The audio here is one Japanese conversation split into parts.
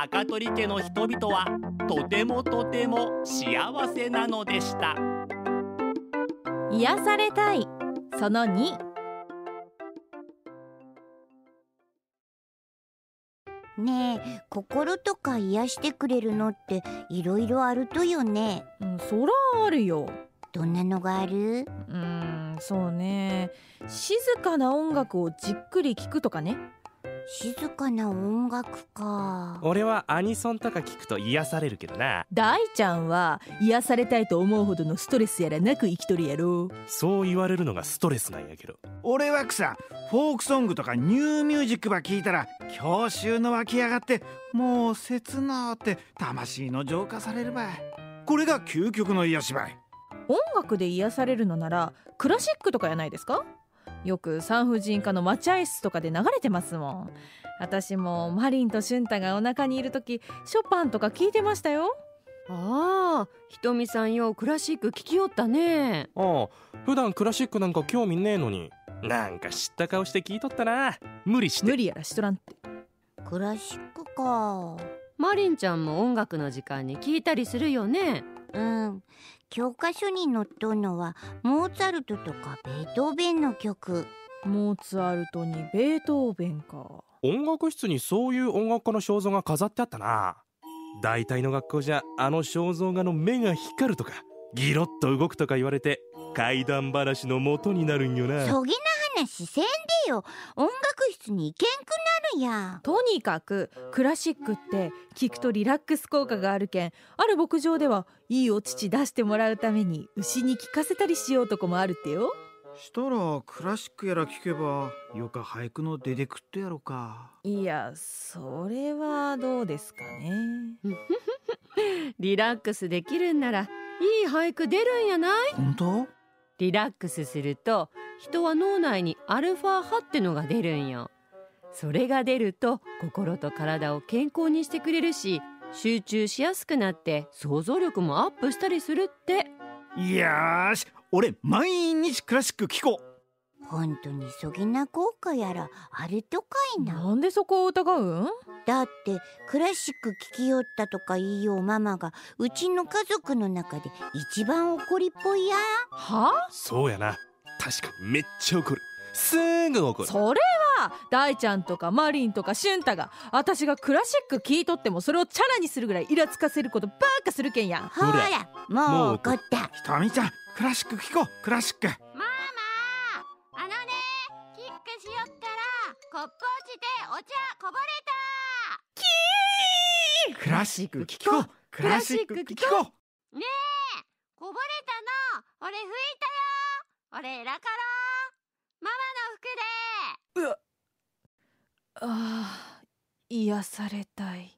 高取家の人々はとてもとても幸せなのでした。癒されたい。その2ねえ心とか癒してくれるのっていろいろあるとよね。うんそらあるよ。どんなのがある？うーんそうね。静かな音楽をじっくり聴くとかね静かな音楽か。俺はアニソンとか聞くと癒されるけどな。大ちゃんは癒されたいと思うほどのストレスやらなく生きとるやろ。そう言われるのがストレスなんやけど。俺は草フォークソングとかニューミュージックば聞いたら郷愁の湧き上がってもう切なって魂の浄化されるばい。これが究極の癒しばい。音楽で癒されるのならクラシックとかやないですか？よく産婦人科の待合室とかで流れてますもん。私もマリンと俊太がお腹にいる時ショパンとか聞いてましたよ。ああひとみさんよクラシック聞きよったね。ああ普段クラシックなんか興味ねえのに。なんか知った顔して聞いとったな。無理して。無理やらしとらんって。クラシックか。マリンちゃんも音楽の時間に聞いたりするよねうん。教科書に載っとんのはモーツァルトとかベートーベンの曲。モーツァルトにベートーベンか。音楽室にそういう音楽家の肖像が飾ってあったな。大体の学校じゃあの肖像画の目が光るとかギロッと動くとか言われて怪談話の元になるんよな。そげな話せんでよ。音楽室に行けんくや。とにかくクラシックって聞くとリラックス効果があるけん。ある牧場ではいいお乳出してもらうために牛に聞かせたりしようとこもあるってよ。したらクラシックやら聞けばよか俳句の出てくってやろか。いやそれはどうですかね。リラックスできるんならいい俳句出るんやない？本当？リラックスすると人は脳内にアルファ波ってのが出るんよそれが出ると心と体を健康にしてくれるし集中しやすくなって想像力もアップしたりするって。よーし俺毎日クラシック聞こう。本当にそげな効果やらあるとかいな。なんでそこを疑う？んだってクラシック聴きよったとか言いようママがうちの家族の中で一番怒りっぽいや。は？そうやな。確かにめっちゃ怒る。すぐ怒る。それは大ちゃんとかマリンとか俊太が私がクラシック聞いとってもそれをチャラにするぐらいイラつかせることばっかするけんや。ほらもう怒った。ひとみちゃんクラシック聞こうクラシック。ママあのねキックしよったらコップ落ちてお茶こぼれた。クラシック聞こうクラシック聞こう。ねえこぼれたの。俺拭いたよ。俺ラカロママの服でああ癒されたい「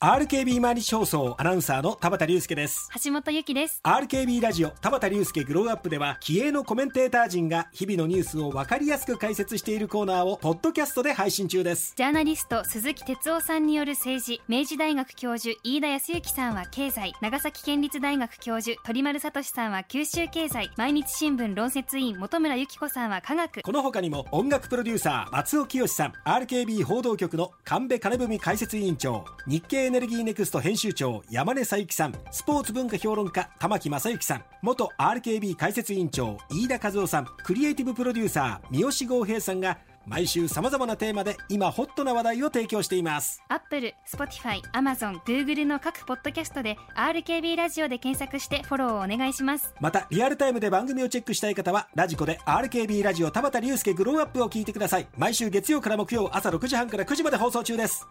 RKB 毎日放送」アナウンサーの田畑隆介です橋本由紀です。RKB ラジオ田畑隆介グローアップでは気鋭のコメンテーター陣が日々のニュースを分かりやすく解説しているコーナーをポッドキャストで配信中ですジャーナリスト鈴木哲夫さんによる政治、明治大学教授飯田康之さんは経済、長崎県立大学教授鳥丸聡さんは九州経済、毎日新聞論説委員本村由紀子さんは科学。この他にも音楽プロデューサー松尾潔さん RKB 報道局の神戸金史解説委員長日経エネルギーネクスト編集長山根小雪さん。スポーツ文化評論家玉木正之さん。元 RKB 解説委員長飯田和郎さん。クリエイティブプロデューサー三好剛平さんが毎週さまざまなテーマで今ホットな話題を提供しています。アップル、スポティファイ、アマゾン、グーグルの各ポッドキャストで RKB ラジオで検索してフォローをお願いします。またリアルタイムで番組をチェックしたい方はラジコで RKB ラジオ田畑竜介 Grooooow Up を聞いてください。毎週月曜から木曜朝6時半から9時まで放送中です